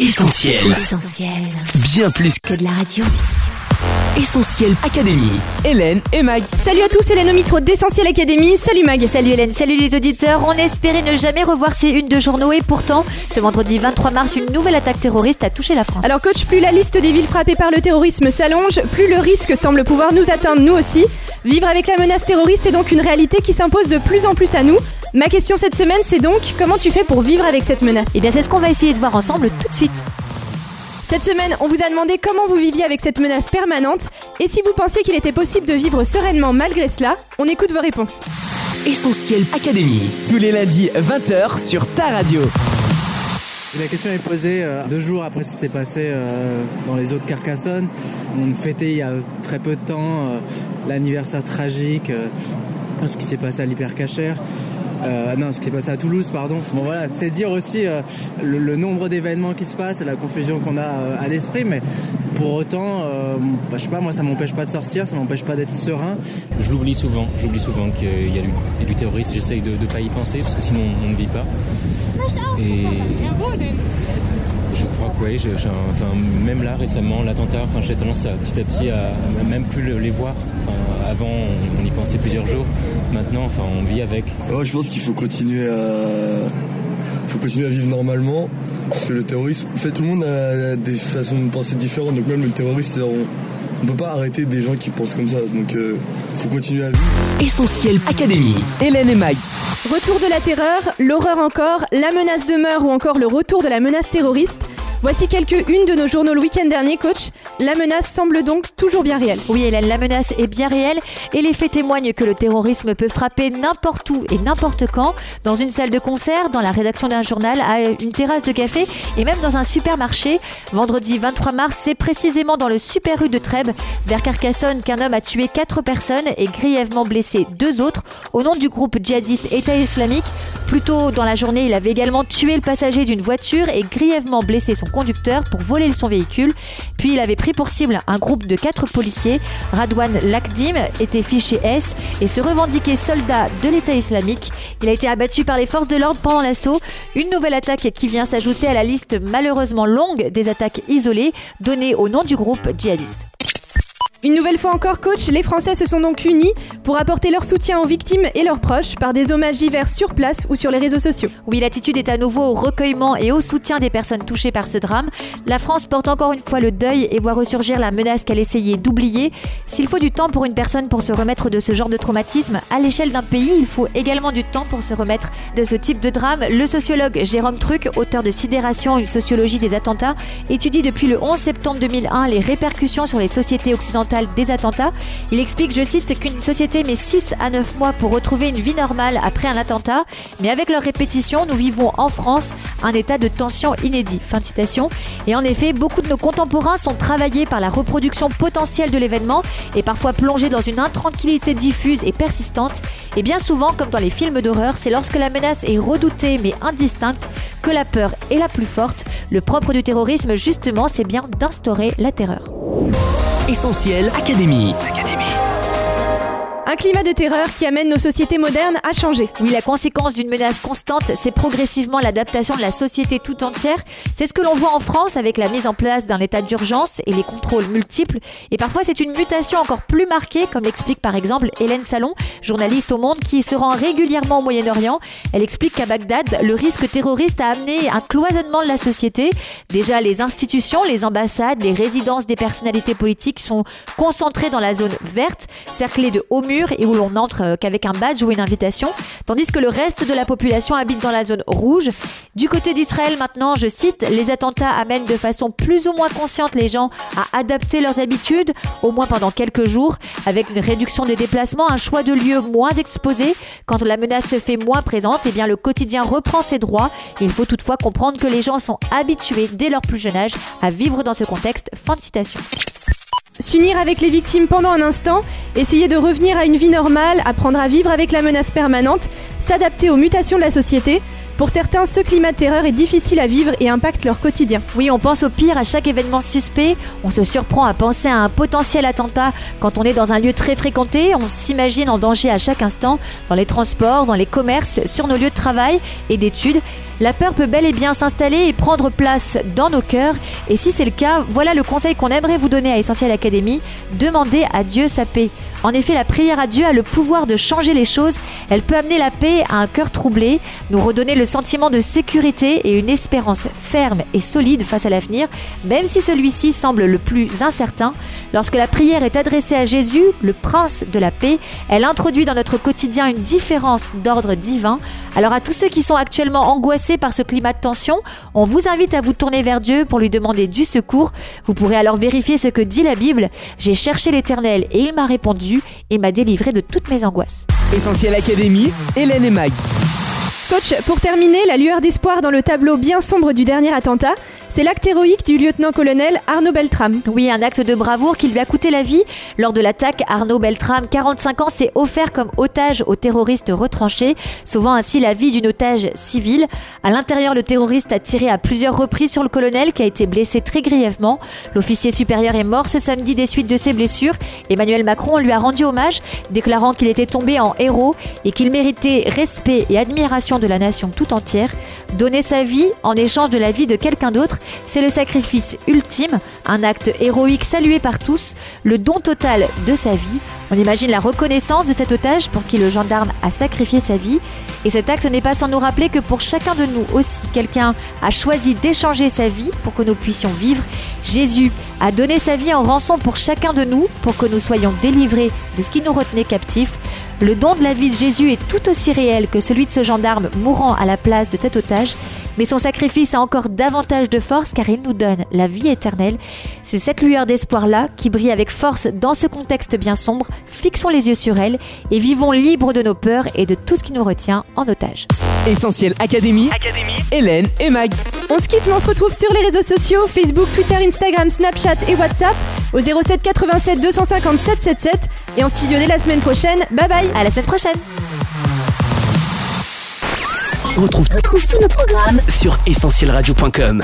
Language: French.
Essentiel. Essentiel. Bien plus Que de la radio. Essentiel Académie. Hélène et Mag. Salut à tous, Hélène au micro d'Essentiel Académie. Salut Mag. Salut Hélène, salut les auditeurs. On espérait ne jamais revoir ces unes de journaux et pourtant, ce vendredi 23 mars, une nouvelle attaque terroriste a touché la France. Alors coach, plus la liste des villes frappées par le terrorisme s'allonge, plus le risque semble pouvoir nous atteindre nous aussi. Vivre avec la menace terroriste est donc une réalité qui s'impose de plus en plus à nous. Ma question cette semaine, c'est donc comment tu fais pour vivre avec cette menace Eh bien, c'est ce qu'on va essayer de voir ensemble tout de suite. Cette semaine, on vous a demandé comment vous viviez avec cette menace permanente et si vous pensiez qu'il était possible de vivre sereinement malgré cela. On écoute vos réponses. Essentiel Académie. Tous les lundis 20h sur ta radio. La question est posée euh, deux jours après ce qui s'est passé euh, dans les eaux de Carcassonne. On fêtait il y a très peu de temps euh, l'anniversaire tragique euh, de ce qui s'est passé à l'hypercachère. Euh, non, ce qui s'est passé à Toulouse, pardon. Bon voilà, c'est dire aussi euh, le, nombre d'événements qui se passent et la confusion qu'on a euh, à l'esprit, mais pour autant, euh, bah, je sais pas, moi ça m'empêche pas de sortir, ça m'empêche pas d'être serein. Je l'oublie souvent, j'oublie souvent qu'il y a du, du terrorisme, j'essaye de ne pas y penser parce que sinon on ne vit pas. Et je crois que oui, enfin, même là récemment, l'attentat, enfin, j'ai tendance petit à petit à, même plus le- les voir. Avant on, y pensait plusieurs jours, maintenant enfin, on vit avec. Ouais, je pense qu'il faut continuer à, faut continuer à vivre normalement. Parce que le terrorisme, en fait, tout le monde a des façons de penser différentes. Donc même le terroriste, on, on peut pas arrêter des gens qui pensent comme ça. Donc euh, faut continuer à vivre. Essentiel Académie. Hélène et Mag. Retour de la terreur, l'horreur encore, la menace demeure ou encore le retour de la menace terroriste. Voici quelques-unes de nos journaux le week-end dernier, coach. La menace semble donc toujours bien réelle. Oui Hélène, la menace est bien réelle et les faits témoignent que le terrorisme peut frapper n'importe où et n'importe quand, dans une salle de concert, dans la rédaction d'un journal, à une terrasse de café et même dans un supermarché. Vendredi 23 mars, c'est précisément dans le super rue de Trèbes, vers Carcassonne, qu'un homme a tué quatre personnes et grièvement blessé deux autres au nom du groupe djihadiste État islamique. Plus tôt dans la journée, il avait également tué le passager d'une voiture et grièvement blessé son conducteur pour voler son véhicule. Puis il avait pris pour cible un groupe de quatre policiers. Radwan Lakdim était fiché S et se revendiquait soldat de l'État islamique. Il a été abattu par les forces de l'ordre pendant l'assaut. Une nouvelle attaque qui vient s'ajouter à la liste malheureusement longue des attaques isolées données au nom du groupe djihadiste. Une nouvelle fois encore, coach, les Français se sont donc unis pour apporter leur soutien aux victimes et leurs proches par des hommages divers sur place ou sur les réseaux sociaux. Oui, l'attitude est à nouveau au recueillement et au soutien des personnes touchées par ce drame. La France porte encore une fois le deuil et voit ressurgir la menace qu'elle essayait d'oublier. S'il faut du temps pour une personne pour se remettre de ce genre de traumatisme, à l'échelle d'un pays, il faut également du temps pour se remettre de ce type de drame. Le sociologue Jérôme Truc, auteur de Sidération, une sociologie des attentats, étudie depuis le 11 septembre 2001 les répercussions sur les sociétés occidentales des attentats. Il explique, je cite, qu'une société met 6 à 9 mois pour retrouver une vie normale après un attentat, mais avec leur répétition, nous vivons en France un état de tension inédit. Fin de citation. Et en effet, beaucoup de nos contemporains sont travaillés par la reproduction potentielle de l'événement et parfois plongés dans une intranquillité diffuse et persistante. Et bien souvent, comme dans les films d'horreur, c'est lorsque la menace est redoutée mais indistincte que la peur est la plus forte. Le propre du terrorisme, justement, c'est bien d'instaurer la terreur. Essentiel Académie. Un climat de terreur qui amène nos sociétés modernes à changer. Oui, la conséquence d'une menace constante, c'est progressivement l'adaptation de la société tout entière. C'est ce que l'on voit en France avec la mise en place d'un état d'urgence et les contrôles multiples. Et parfois, c'est une mutation encore plus marquée, comme l'explique par exemple Hélène Salon, journaliste au Monde, qui se rend régulièrement au Moyen-Orient. Elle explique qu'à Bagdad, le risque terroriste a amené un cloisonnement de la société. Déjà, les institutions, les ambassades, les résidences des personnalités politiques sont concentrées dans la zone verte, cerclée de hauts murs et où l'on n'entre euh, qu'avec un badge ou une invitation, tandis que le reste de la population habite dans la zone rouge. Du côté d'Israël maintenant, je cite, les attentats amènent de façon plus ou moins consciente les gens à adapter leurs habitudes, au moins pendant quelques jours, avec une réduction des déplacements, un choix de lieux moins exposés. Quand la menace se fait moins présente, eh bien le quotidien reprend ses droits. Il faut toutefois comprendre que les gens sont habitués dès leur plus jeune âge à vivre dans ce contexte. Fin de citation. S'unir avec les victimes pendant un instant, essayer de revenir à une vie normale, apprendre à vivre avec la menace permanente, s'adapter aux mutations de la société. Pour certains, ce climat de terreur est difficile à vivre et impacte leur quotidien. Oui, on pense au pire à chaque événement suspect. On se surprend à penser à un potentiel attentat quand on est dans un lieu très fréquenté. On s'imagine en danger à chaque instant, dans les transports, dans les commerces, sur nos lieux de travail et d'études. La peur peut bel et bien s'installer et prendre place dans nos cœurs. Et si c'est le cas, voilà le conseil qu'on aimerait vous donner à Essentiel Academy. Demandez à Dieu sa paix. En effet, la prière à Dieu a le pouvoir de changer les choses. Elle peut amener la paix à un cœur troublé, nous redonner le sentiment de sécurité et une espérance ferme et solide face à l'avenir, même si celui-ci semble le plus incertain. Lorsque la prière est adressée à Jésus, le prince de la paix, elle introduit dans notre quotidien une différence d'ordre divin. Alors à tous ceux qui sont actuellement angoissés par ce climat de tension, on vous invite à vous tourner vers Dieu pour lui demander du secours. Vous pourrez alors vérifier ce que dit la Bible. J'ai cherché l'Éternel et il m'a répondu et m'a délivré de toutes mes angoisses. Essentiel Académie, Hélène et Mag. Coach, pour terminer, la lueur d'espoir dans le tableau bien sombre du dernier attentat, c'est l'acte héroïque du lieutenant-colonel Arnaud Beltrame. Oui, un acte de bravoure qui lui a coûté la vie. Lors de l'attaque, Arnaud Beltrame, 45 ans, s'est offert comme otage aux terroristes retranchés, sauvant ainsi la vie d'une otage civile. À l'intérieur, le terroriste a tiré à plusieurs reprises sur le colonel qui a été blessé très grièvement. L'officier supérieur est mort ce samedi des suites de ses blessures. Emmanuel Macron lui a rendu hommage, déclarant qu'il était tombé en héros et qu'il méritait respect et admiration de la nation tout entière. Donner sa vie en échange de la vie de quelqu'un d'autre, c'est le sacrifice ultime, un acte héroïque salué par tous, le don total de sa vie. On imagine la reconnaissance de cet otage pour qui le gendarme a sacrifié sa vie. Et cet acte n'est pas sans nous rappeler que pour chacun de nous aussi, quelqu'un a choisi d'échanger sa vie pour que nous puissions vivre. Jésus a donné sa vie en rançon pour chacun de nous pour que nous soyons délivrés de ce qui nous retenait captifs. Le don de la vie de Jésus est tout aussi réel que celui de ce gendarme mourant à la place de cet otage, mais son sacrifice a encore davantage de force car il nous donne la vie éternelle. C'est cette lueur d'espoir-là qui brille avec force dans ce contexte bien sombre. Fixons les yeux sur elle et vivons libres de nos peurs et de tout ce qui nous retient en otage. Essentiel Académie, Hélène et Mag. On se quitte, mais on se retrouve sur les réseaux sociaux Facebook, Twitter, Instagram, Snapchat et WhatsApp au 07 87 250 777 et en studio dès la semaine prochaine. Bye bye À la semaine prochaine Retrouve, retrouve tous nos programmes sur essentielradio.com.